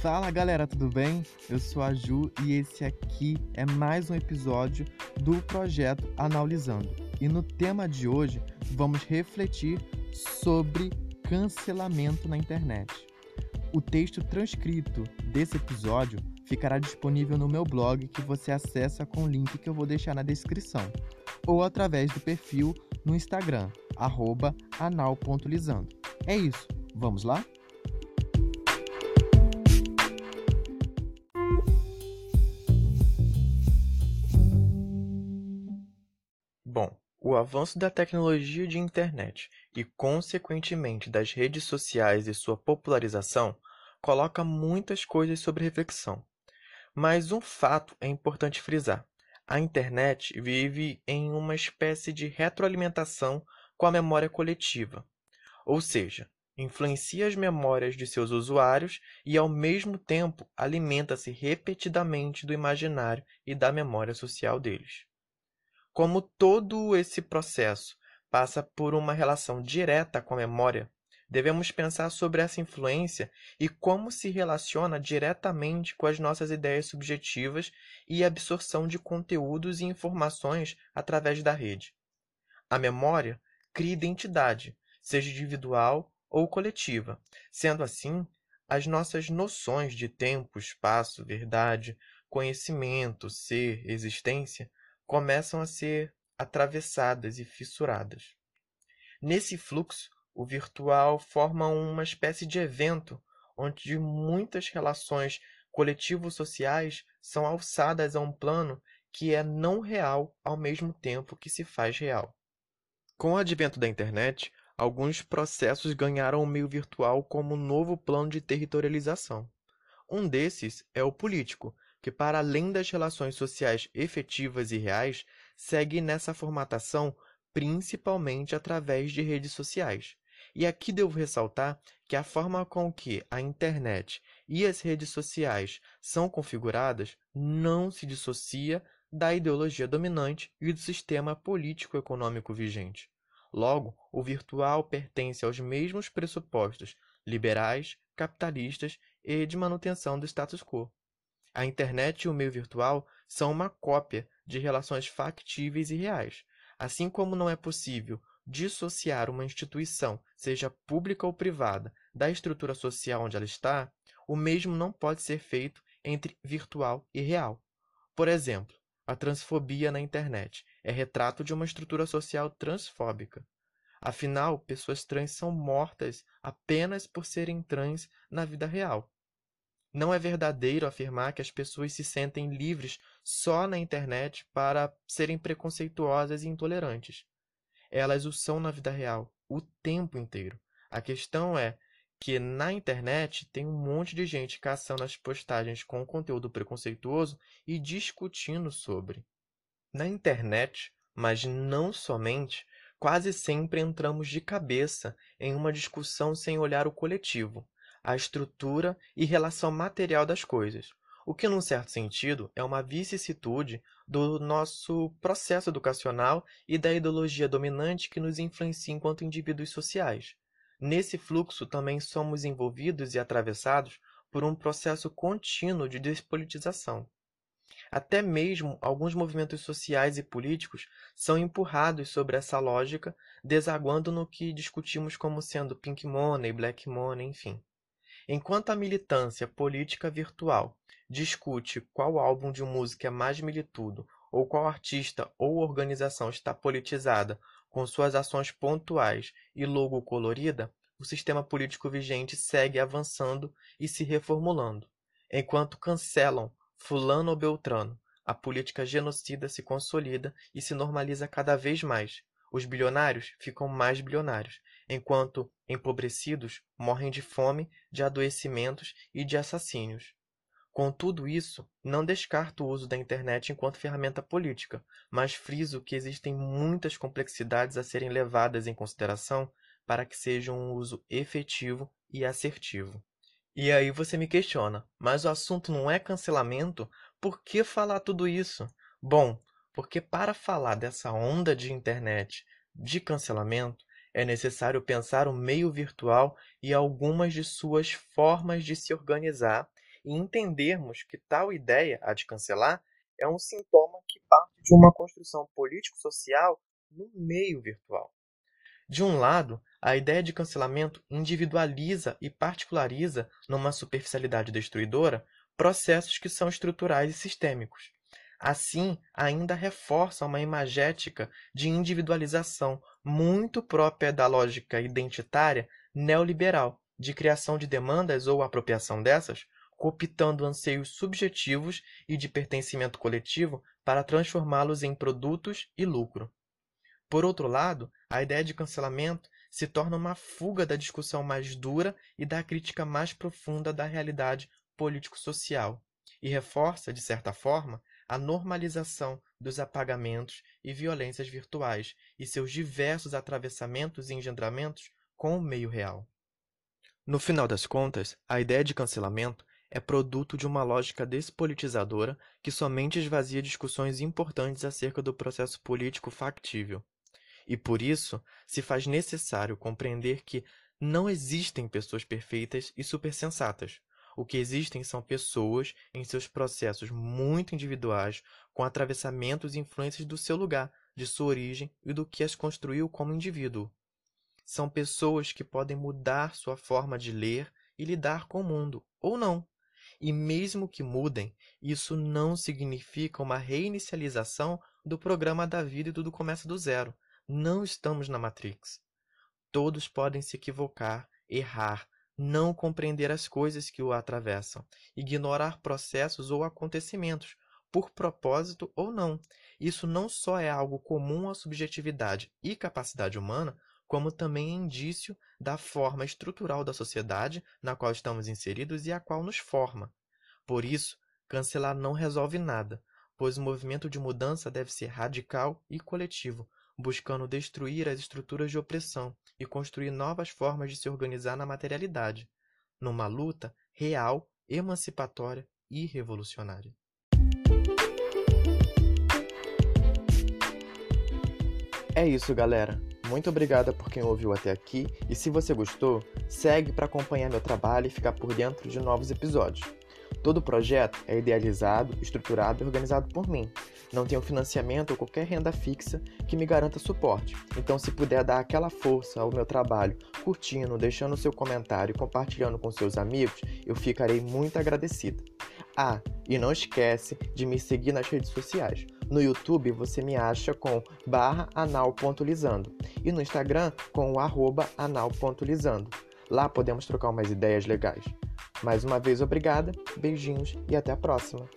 Fala galera, tudo bem? Eu sou a Ju e esse aqui é mais um episódio do projeto Analisando. E no tema de hoje vamos refletir sobre cancelamento na internet. O texto transcrito desse episódio ficará disponível no meu blog que você acessa com o link que eu vou deixar na descrição ou através do perfil no Instagram, anal.lisando. É isso, vamos lá? O avanço da tecnologia de internet e, consequentemente, das redes sociais e sua popularização coloca muitas coisas sobre reflexão. Mas um fato é importante frisar: a internet vive em uma espécie de retroalimentação com a memória coletiva, ou seja, influencia as memórias de seus usuários e, ao mesmo tempo, alimenta-se repetidamente do imaginário e da memória social deles. Como todo esse processo passa por uma relação direta com a memória, devemos pensar sobre essa influência e como se relaciona diretamente com as nossas ideias subjetivas e absorção de conteúdos e informações através da rede. A memória cria identidade, seja individual ou coletiva. Sendo assim, as nossas noções de tempo, espaço, verdade, conhecimento, ser, existência começam a ser atravessadas e fissuradas. Nesse fluxo, o virtual forma uma espécie de evento onde muitas relações coletivo-sociais são alçadas a um plano que é não real ao mesmo tempo que se faz real. Com o advento da internet, alguns processos ganharam o meio virtual como novo plano de territorialização. Um desses é o político, que, para além das relações sociais efetivas e reais, segue nessa formatação principalmente através de redes sociais. E aqui devo ressaltar que a forma com que a internet e as redes sociais são configuradas não se dissocia da ideologia dominante e do sistema político-econômico vigente. Logo, o virtual pertence aos mesmos pressupostos liberais, capitalistas e de manutenção do status quo. A internet e o meio virtual são uma cópia de relações factíveis e reais, assim como não é possível dissociar uma instituição, seja pública ou privada, da estrutura social onde ela está, o mesmo não pode ser feito entre virtual e real. Por exemplo, a transfobia na internet é retrato de uma estrutura social transfóbica. Afinal, pessoas trans são mortas apenas por serem trans na vida real. Não é verdadeiro afirmar que as pessoas se sentem livres só na internet para serem preconceituosas e intolerantes. Elas o são na vida real, o tempo inteiro. A questão é que na internet tem um monte de gente caçando as postagens com conteúdo preconceituoso e discutindo sobre. Na internet, mas não somente, quase sempre entramos de cabeça em uma discussão sem olhar o coletivo, a estrutura e relação material das coisas, o que, num certo sentido, é uma vicissitude do nosso processo educacional e da ideologia dominante que nos influencia enquanto indivíduos sociais. Nesse fluxo também somos envolvidos e atravessados por um processo contínuo de despolitização. Até mesmo alguns movimentos sociais e políticos são empurrados sobre essa lógica, desaguando no que discutimos como sendo pink money, black money, enfim. Enquanto a militância política virtual discute qual álbum de música é mais militudo ou qual artista ou organização está politizada com suas ações pontuais e logo colorida, o sistema político vigente segue avançando e se reformulando. Enquanto cancelam fulano ou beltrano, a política genocida se consolida e se normaliza cada vez mais. Os bilionários ficam mais bilionários enquanto empobrecidos morrem de fome, de adoecimentos e de assassínios. Com tudo isso, não descarto o uso da internet enquanto ferramenta política, mas friso que existem muitas complexidades a serem levadas em consideração para que seja um uso efetivo e assertivo. E aí você me questiona, mas o assunto não é cancelamento? Por que falar tudo isso? Bom, porque para falar dessa onda de internet de cancelamento, é necessário pensar o meio virtual e algumas de suas formas de se organizar e entendermos que tal ideia, a de cancelar, é um sintoma que parte de uma construção político-social no meio virtual. De um lado, a ideia de cancelamento individualiza e particulariza, numa superficialidade destruidora, processos que são estruturais e sistêmicos. Assim, ainda reforça uma imagética de individualização muito própria da lógica identitária neoliberal, de criação de demandas ou apropriação dessas, cooptando anseios subjetivos e de pertencimento coletivo para transformá-los em produtos e lucro. Por outro lado, a ideia de cancelamento se torna uma fuga da discussão mais dura e da crítica mais profunda da realidade político-social, e reforça, de certa forma, a normalização dos apagamentos e violências virtuais e seus diversos atravessamentos e engendramentos com o meio real. No final das contas, a ideia de cancelamento é produto de uma lógica despolitizadora que somente esvazia discussões importantes acerca do processo político factível. E por isso, se faz necessário compreender que não existem pessoas perfeitas e supersensatas, o que existem são pessoas em seus processos muito individuais, com atravessamentos e influências do seu lugar, de sua origem e do que as construiu como indivíduo. São pessoas que podem mudar sua forma de ler e lidar com o mundo, ou não. E mesmo que mudem, isso não significa uma reinicialização do programa da vida e tudo começa do zero. Não estamos na Matrix. Todos podem se equivocar, errar, não compreender as coisas que o atravessam, ignorar processos ou acontecimentos, por propósito ou não. Isso não só é algo comum à subjetividade e capacidade humana, como também é indício da forma estrutural da sociedade na qual estamos inseridos e a qual nos forma. Por isso, cancelar não resolve nada, pois o movimento de mudança deve ser radical e coletivo, buscando destruir as estruturas de opressão e construir novas formas de se organizar na materialidade, numa luta real, emancipatória e revolucionária. É isso, galera. Muito obrigada por quem ouviu até aqui e se você gostou, segue para acompanhar meu trabalho e ficar por dentro de novos episódios. Todo o projeto é idealizado, estruturado e organizado por mim. Não tenho financiamento ou qualquer renda fixa que me garanta suporte. Então, se puder dar aquela força ao meu trabalho, curtindo, deixando seu comentário e compartilhando com seus amigos, eu ficarei muito agradecido. Ah, e não esquece de me seguir nas redes sociais. No YouTube você me acha com barra anal.lisando e no Instagram com o arroba anal.lisando. Lá podemos trocar umas ideias legais. Mais uma vez, obrigada, beijinhos e até a próxima!